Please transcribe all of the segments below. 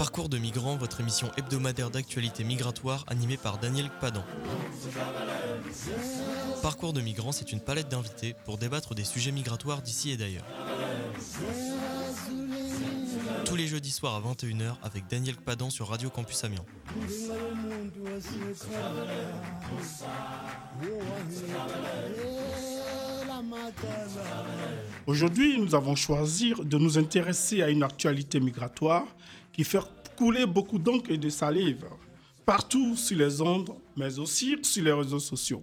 Parcours de migrants, votre émission hebdomadaire d'actualité migratoire animée par Daniel Padan. Parcours de migrants, c'est une palette d'invités pour débattre des sujets migratoires d'ici et d'ailleurs. Tous les jeudis soirs à 21h avec Daniel Padan sur Radio Campus Amiens. Aujourd'hui, nous avons choisi de nous intéresser à une actualité migratoire qui fait couler beaucoup d'encre et de salive partout sur les ondes, mais aussi sur les réseaux sociaux.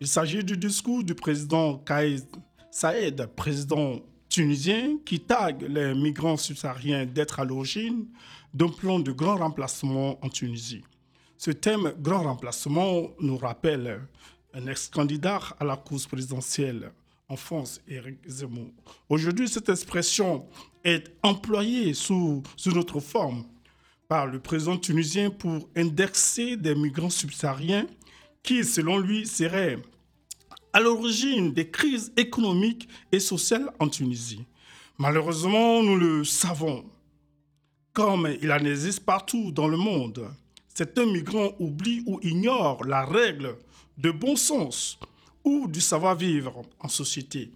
Il s'agit du discours du président Kaïd Saïd, président tunisien, qui tague les migrants subsahariens d'être à l'origine d'un plan de grand remplacement en Tunisie. Ce thème grand remplacement nous rappelle un ex-candidat à la course présidentielle en France, Éric Zemmour. Aujourd'hui, cette expression est employée sous, sous une autre forme par le président tunisien pour indexer des migrants subsahariens qui, selon lui, seraient à l'origine des crises économiques et sociales en Tunisie. Malheureusement, nous le savons, comme il en existe partout dans le monde, certains migrants oublient ou ignorent la règle de bon sens ou du savoir-vivre en société.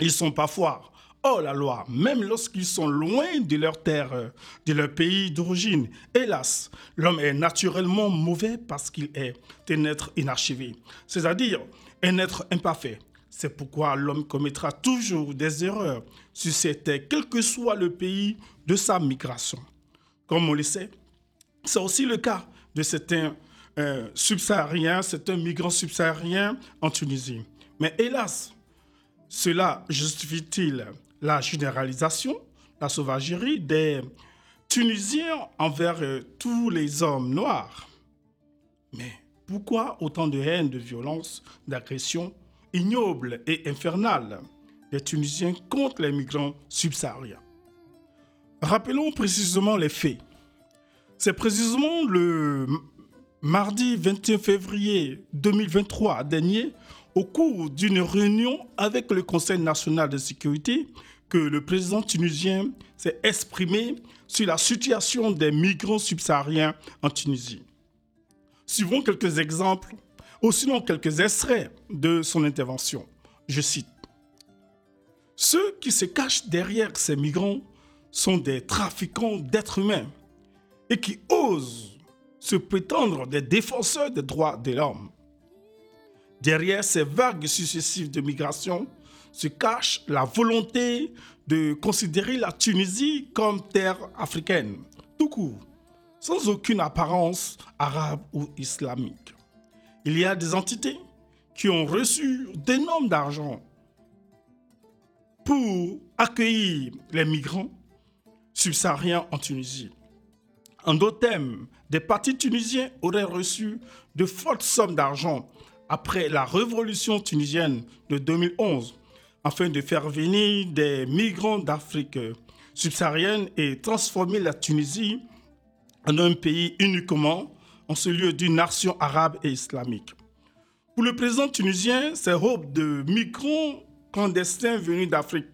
Ils sont parfois hors la loi, même lorsqu'ils sont loin de leur terre, de leur pays d'origine. Hélas, l'homme est naturellement mauvais parce qu'il est un être inachevé, c'est-à-dire un être imparfait. C'est pourquoi l'homme commettra toujours des erreurs sur cette terre, quel que soit le pays de sa migration. Comme on le sait, c'est aussi le cas de certains euh, subsaharien, c'est un migrant subsaharien en Tunisie. Mais hélas, cela justifie-t-il la généralisation, la sauvagerie des Tunisiens envers euh, tous les hommes noirs? Mais pourquoi autant de haine, de violence, d'agression ignoble et infernale des Tunisiens contre les migrants subsahariens? Rappelons précisément les faits. C'est précisément le mardi 21 février 2023 dernier, au cours d'une réunion avec le Conseil national de sécurité, que le président tunisien s'est exprimé sur la situation des migrants subsahariens en Tunisie. Suivons quelques exemples, ou sinon quelques extraits de son intervention. Je cite. Ceux qui se cachent derrière ces migrants sont des trafiquants d'êtres humains et qui osent se prétendre des défenseurs des droits de l'homme. Derrière ces vagues successives de migration se cache la volonté de considérer la Tunisie comme terre africaine, tout court, sans aucune apparence arabe ou islamique. Il y a des entités qui ont reçu d'énormes d'argent pour accueillir les migrants subsahariens en Tunisie. En d'autres termes, des partis tunisiens auraient reçu de fortes sommes d'argent après la révolution tunisienne de 2011 afin de faire venir des migrants d'Afrique subsaharienne et transformer la Tunisie en un pays uniquement en ce lieu d'une nation arabe et islamique. Pour le président tunisien, ces robes de migrants clandestins venus d'Afrique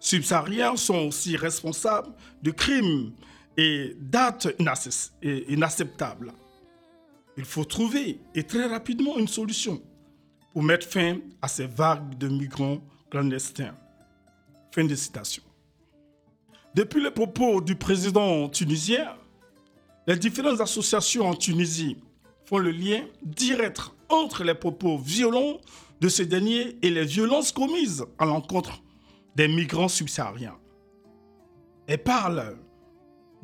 subsaharienne sont aussi responsables de crimes et date inacceptable. Il faut trouver et très rapidement une solution pour mettre fin à ces vagues de migrants clandestins. Fin de citation. Depuis les propos du président tunisien, les différentes associations en Tunisie font le lien direct entre les propos violents de ces derniers et les violences commises à l'encontre des migrants subsahariens. Elles parlent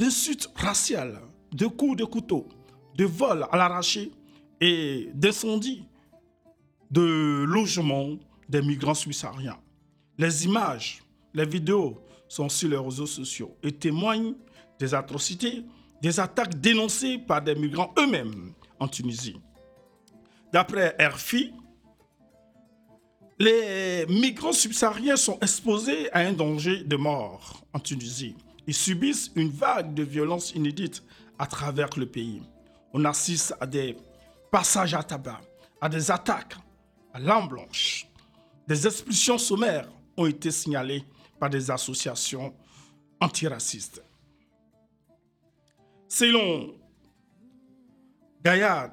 d'insultes raciales, de coups de couteau, de vols à l'arraché et d'incendies de logements des migrants subsahariens. Les images, les vidéos sont sur les réseaux sociaux et témoignent des atrocités, des attaques dénoncées par des migrants eux-mêmes en Tunisie. D'après RFI, les migrants subsahariens sont exposés à un danger de mort en Tunisie. Ils subissent une vague de violence inédite à travers le pays. On assiste à des passages à tabac, à des attaques à l'arme blanche. Des expulsions sommaires ont été signalées par des associations antiracistes. Selon Gayad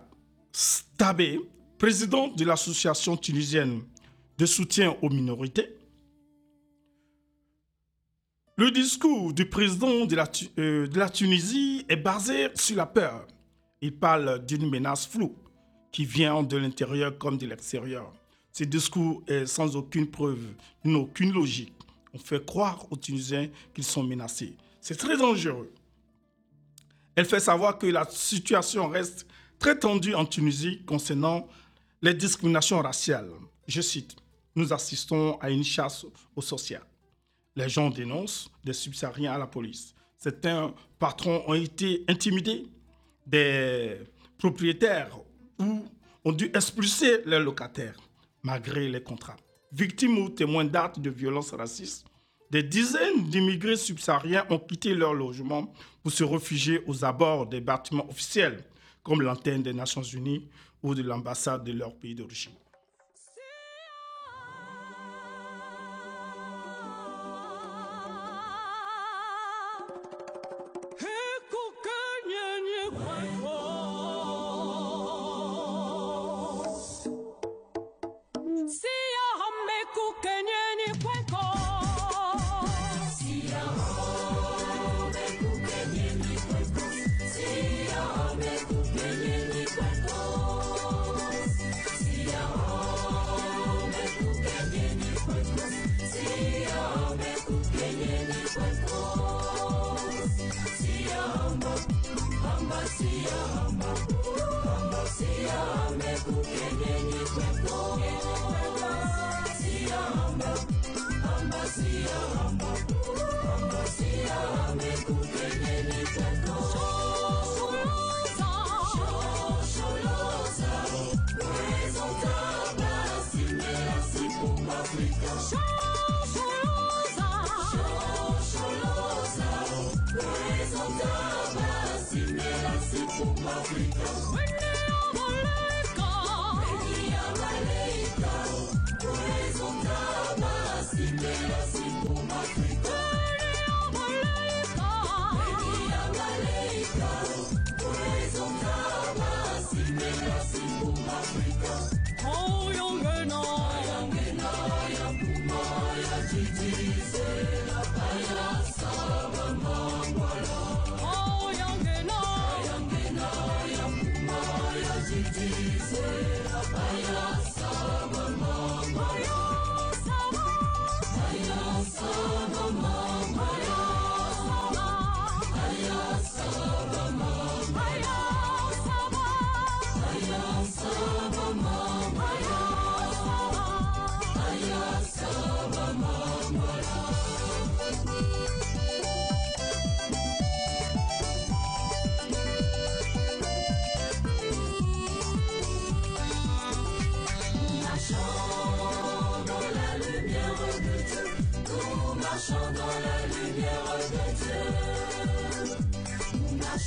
Stabé, président de l'association tunisienne de soutien aux minorités, le discours du président de la, euh, de la, Tunisie est basé sur la peur. Il parle d'une menace floue qui vient de l'intérieur comme de l'extérieur. Ce discours est sans aucune preuve, aucune logique. On fait croire aux Tunisiens qu'ils sont menacés. C'est très dangereux. Elle fait savoir que la situation reste très tendue en Tunisie concernant les discriminations raciales. Je cite, Nous assistons à une chasse aux sorcières. Les gens dénoncent des subsahariens à la police. Certains patrons ont été intimidés. Des propriétaires ou ont dû expulser leurs locataires malgré les contrats. Victimes ou témoins d'actes de violence racistes, des dizaines d'immigrés subsahariens ont quitté leur logement pour se réfugier aux abords des bâtiments officiels, comme l'antenne des Nations Unies ou de l'ambassade de leur pays d'origine. Kutengeneza África, Oh.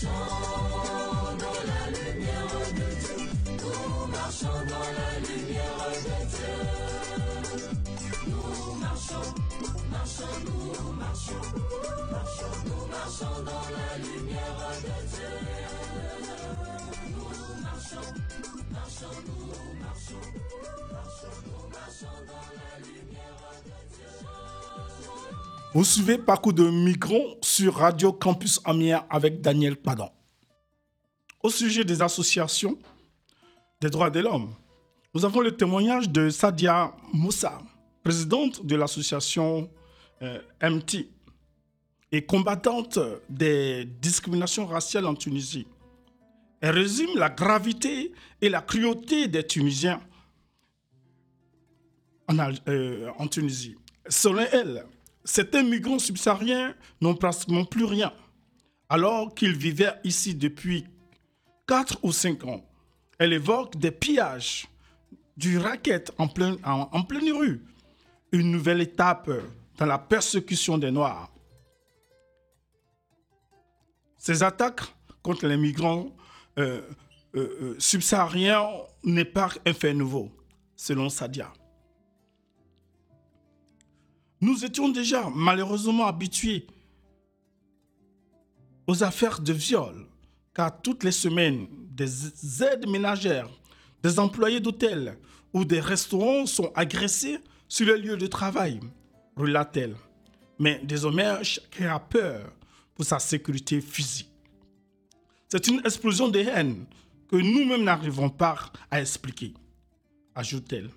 Nous marchons dans la lumière de Dieu. Nous marchons, marchons, nous marchons. Marchons, nous marchons dans la lumière de Dieu. Nous marchons, marchons, nous marchons. Marchons, nous marchons dans la lumière de Dieu. Vous suivez Parcours de migrants sur Radio Campus Amiens avec Daniel Padon. Au sujet des associations des droits de l'homme, nous avons le témoignage de Sadia Moussa, présidente de l'association euh, MT et combattante des discriminations raciales en Tunisie. Elle résume la gravité et la cruauté des Tunisiens en, euh, en Tunisie. Selon elle, certains migrants subsahariens n'ont pratiquement plus rien, alors qu'ils vivaient ici depuis 4 ou 5 ans. Elle évoque des pillages, du racket en, plein, en, pleine rue, une nouvelle étape dans la persécution des Noirs. Ces attaques contre les migrants euh, euh, euh, subsahariens n'est pas un fait nouveau, selon Sadia. Nous étions déjà malheureusement habitués aux affaires de viol, car toutes les semaines, des aides ménagères, des employés d'hôtel ou des restaurants sont agressés sur le lieu de travail, relate-t-elle. Mais désormais, chacun a peur pour sa sécurité physique. C'est une explosion de haine que nous-mêmes n'arrivons pas à expliquer, ajoute-t-elle.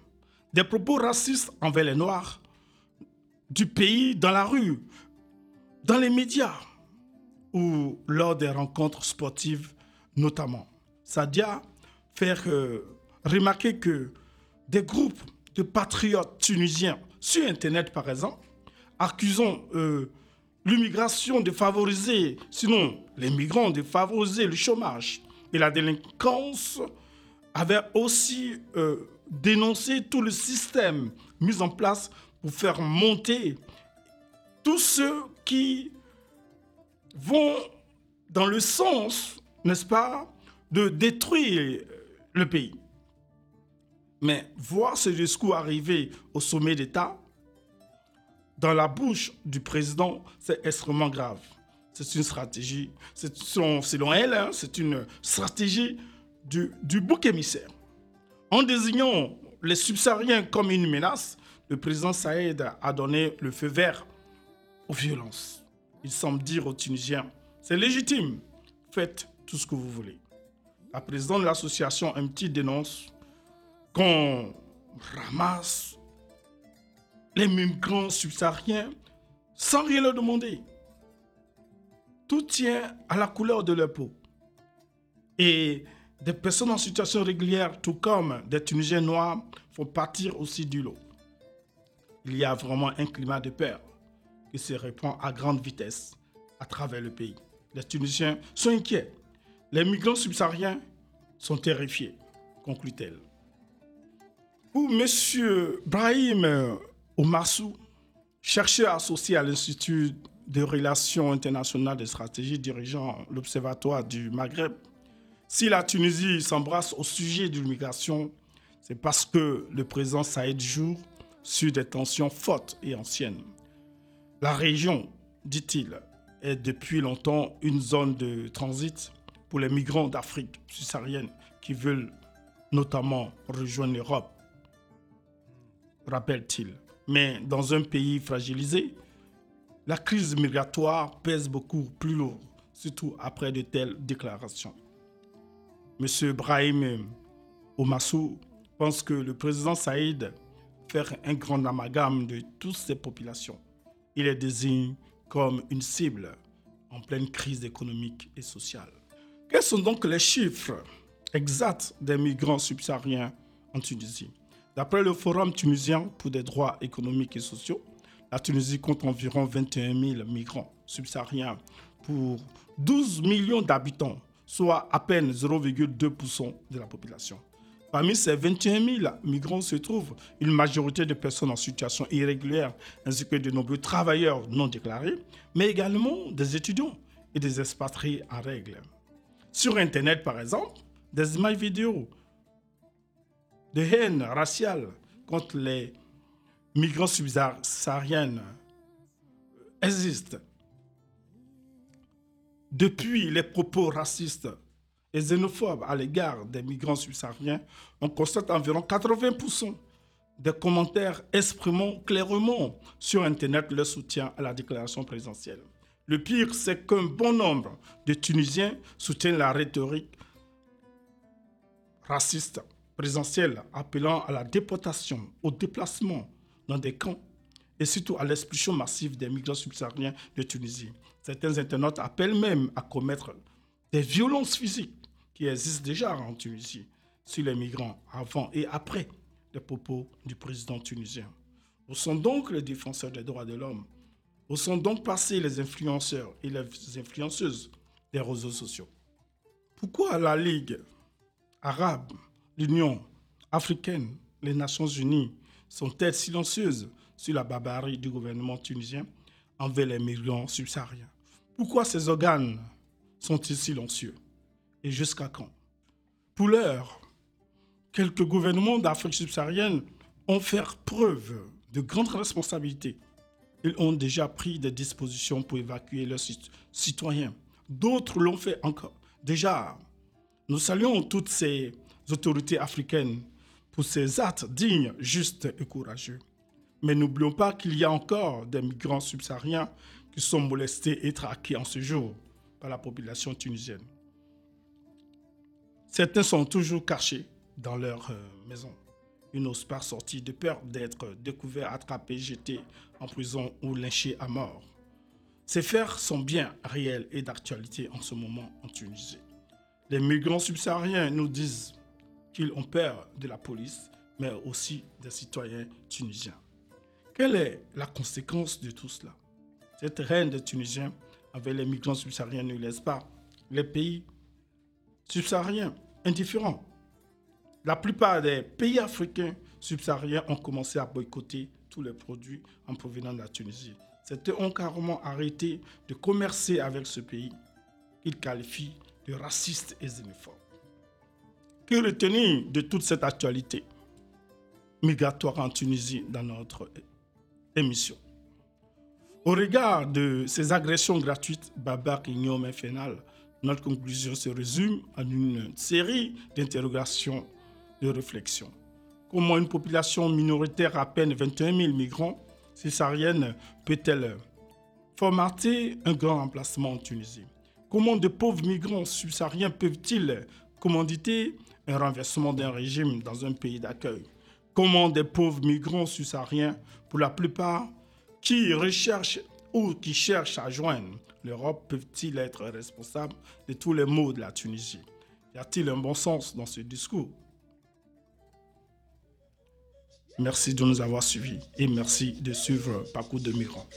Des propos racistes envers les Noirs du pays dans la rue, dans les médias ou lors des rencontres sportives notamment. Sadia fait euh, remarquer que des groupes de patriotes tunisiens sur Internet par exemple, accusant euh, l'immigration de favoriser, sinon les migrants de favoriser le chômage et la délinquance, avaient aussi euh, dénoncé tout le système mis en place faire monter tous ceux qui vont dans le sens, n'est-ce pas, de détruire le pays. Mais voir ce discours arriver au sommet d'État, dans la bouche du président, c'est extrêmement grave. C'est une stratégie, selon elle, hein, c'est une stratégie du, du bouc émissaire. En désignant les subsahariens comme une menace, le président Saïd a donné le feu vert aux violences. Il semble dire aux Tunisiens, c'est légitime, faites tout ce que vous voulez. La présidente de l'association MT dénonce qu'on ramasse les migrants subsahariens sans rien leur demander. Tout tient à la couleur de leur peau. Et des personnes en situation régulière, tout comme des Tunisiens noirs, font partir aussi du lot. Il y a vraiment un climat de peur qui se répand à grande vitesse à travers le pays. Les Tunisiens sont inquiets. Les migrants subsahariens sont terrifiés, conclut-elle. Pour M. Brahim Oumassou, chercheur associé à l'Institut de relations internationales et stratégie dirigeant l'Observatoire du Maghreb, si la Tunisie s'embrasse au sujet de l'immigration, c'est parce que le président Saïd joue sur des tensions fortes et anciennes. La région, dit-il, est depuis longtemps une zone de transit pour les migrants d'Afrique subsaharienne qui veulent notamment rejoindre l'Europe, rappelle-t-il. Mais dans un pays fragilisé, la crise migratoire pèse beaucoup plus lourd, surtout après de telles déclarations. M. Brahim Omassou pense que le président Saïd fait un grand amalgame de toutes ces populations. Il les désigne comme une cible en pleine crise économique et sociale. Quels sont donc les chiffres exacts des migrants subsahariens en Tunisie? D'après le Forum tunisien pour des droits économiques et sociaux, la Tunisie compte environ 21 000 migrants subsahariens pour 12 millions d'habitants, soit à peine 0,2% de la population. Parmi ces 21 000 migrants se trouvent une majorité de personnes en situation irrégulière, ainsi que de nombreux travailleurs non déclarés, mais également des étudiants et des expatriés en règle. Sur Internet, par exemple, des images vidéo de haine raciale contre les migrants subsahariens existent. Depuis les propos racistes et xénophobes à l'égard des migrants subsahariens, on constate environ 80% des commentaires exprimant clairement sur Internet leur soutien à la déclaration présidentielle. Le pire, c'est qu'un bon nombre de Tunisiens soutiennent la rhétorique raciste présidentielle appelant à la déportation, au déplacement dans des camps et surtout à l'expulsion massive des migrants subsahariens de Tunisie. Certains internautes appellent même à commettre des violences physiques qui existent déjà en Tunisie sur les migrants avant et après les propos du président tunisien. Où sont donc les défenseurs des droits de l'homme Où sont donc passés les influenceurs et les influenceuses des réseaux sociaux. Pourquoi la Ligue arabe l'Union africaine, les Nations unies sont-elles silencieuses sur la barbarie du gouvernement tunisien envers les migrants subsahariens? Pourquoi ces organes sont-ils silencieux? Et jusqu'à quand? Pour l'heure, quelques gouvernements d'Afrique subsaharienne ont fait preuve de grandes responsabilités. Ils ont déjà pris des dispositions pour évacuer leurs citoyens. D'autres l'ont fait encore Déjà, nous saluons toutes ces autorités africaines pour ces actes dignes, justes et courageux. Mais n'oublions pas qu'il y a encore des migrants subsahariens qui sont molestés et traqués en ce jour par la population tunisienne. Certains sont toujours cachés dans leur euh, maison. Ils n'osent pas sortir de peur d'être découverts, attrapés, jetés en prison ou lynchés à mort. Ces faits sont bien réels et d'actualité en ce moment en Tunisie. Les migrants subsahariens nous disent qu'ils ont peur de la police, mais aussi des citoyens tunisiens. Quelle est la conséquence de tout cela? Cette reine des Tunisiens avec les migrants subsahariens ne laisse pas les pays subsahariens indifférents. La plupart des pays africains subsahariens ont commencé à boycotter tous les produits en provenance de la Tunisie. C'était ont carrément arrêté de commercer avec ce pays qu'ils qualifient de raciste et xénophobe. Que retenir de toute cette actualité migratoire en Tunisie dans notre émission? Au regard de ces agressions gratuites, barbares, ignobles et notre conclusion se résume en une série d'interrogations, de réflexions. Comment une population minoritaire à peine 21 000 migrants césariennes peut-elle formater un grand emplacement en Tunisie? Comment de pauvres migrants subsahariens peuvent-ils commanditer un renversement d'un régime dans un pays d'accueil? Comment des pauvres migrants subsahariens, pour la plupart, qui recherchent ou qui cherchent à joindre l'Europe, peuvent-ils être responsables de tous les maux de la Tunisie? Y a-t-il un bon sens dans ce discours? Merci de nous avoir suivis et merci de suivre Parcours de migrants.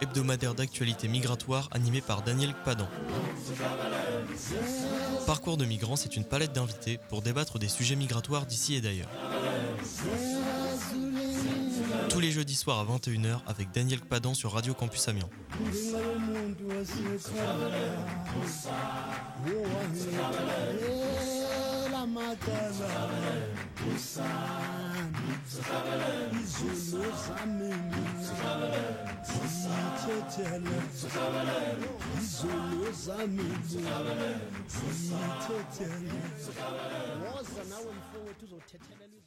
Hebdomadaire d'actualité migratoire animée par Daniel Padan. Parcours de migrants, c'est une palette d'invités pour débattre des sujets migratoires d'ici et d'ailleurs. Tous les jeudis soirs à 21h avec Daniel Padan sur Radio Campus Amiens. izulu zamini ziyithethele izulu zamini ziyithethele woza nawe mfowethu uzothethelela